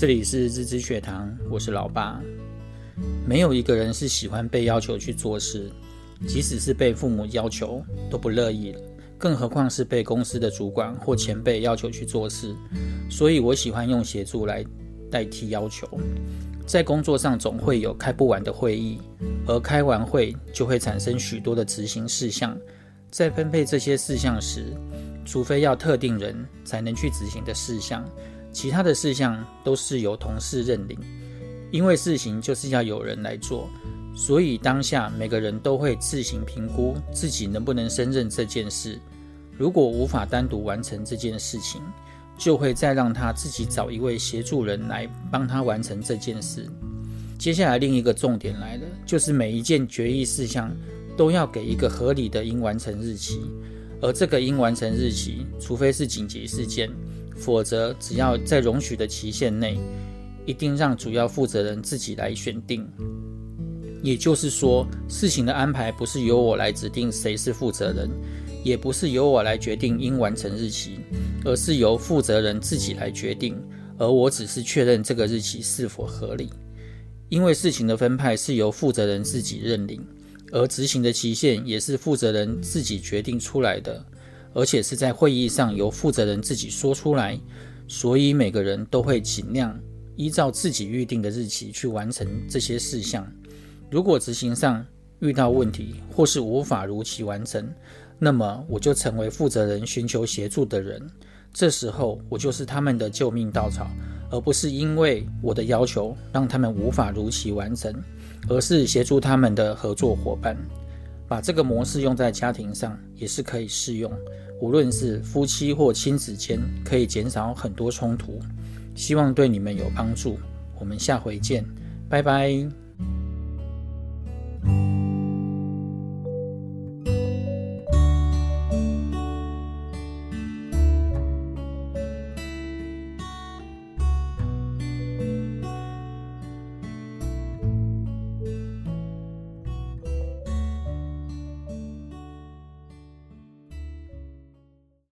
这里是日知学堂，我是老爸。没有一个人是喜欢被要求去做事，即使是被父母要求都不乐意，更何况是被公司的主管或前辈要求去做事。所以我喜欢用协助来代替要求。在工作上总会有开不完的会议，而开完会就会产生许多的执行事项。在分配这些事项时，除非要特定人才能去执行的事项，其他的事项都是由同事认领。因为事情就是要有人来做，所以当下每个人都会自行评估自己能不能胜任这件事。如果无法单独完成这件事情，就会再让他自己找一位协助人来帮他完成这件事。接下来另一个重点来了，就是每一件决议事项都要给一个合理的应完成日期，而这个应完成日期，除非是紧急事件，否则只要在容许的期限内，一定让主要负责人自己来选定。也就是说，事情的安排不是由我来指定谁是负责人。也不是由我来决定应完成日期，而是由负责人自己来决定，而我只是确认这个日期是否合理。因为事情的分派是由负责人自己认领，而执行的期限也是负责人自己决定出来的，而且是在会议上由负责人自己说出来，所以每个人都会尽量依照自己预定的日期去完成这些事项。如果执行上遇到问题，或是无法如期完成，那么我就成为负责人寻求协助的人，这时候我就是他们的救命稻草，而不是因为我的要求让他们无法如期完成，而是协助他们的合作伙伴。把这个模式用在家庭上也是可以适用，无论是夫妻或亲子间，可以减少很多冲突。希望对你们有帮助。我们下回见，拜拜。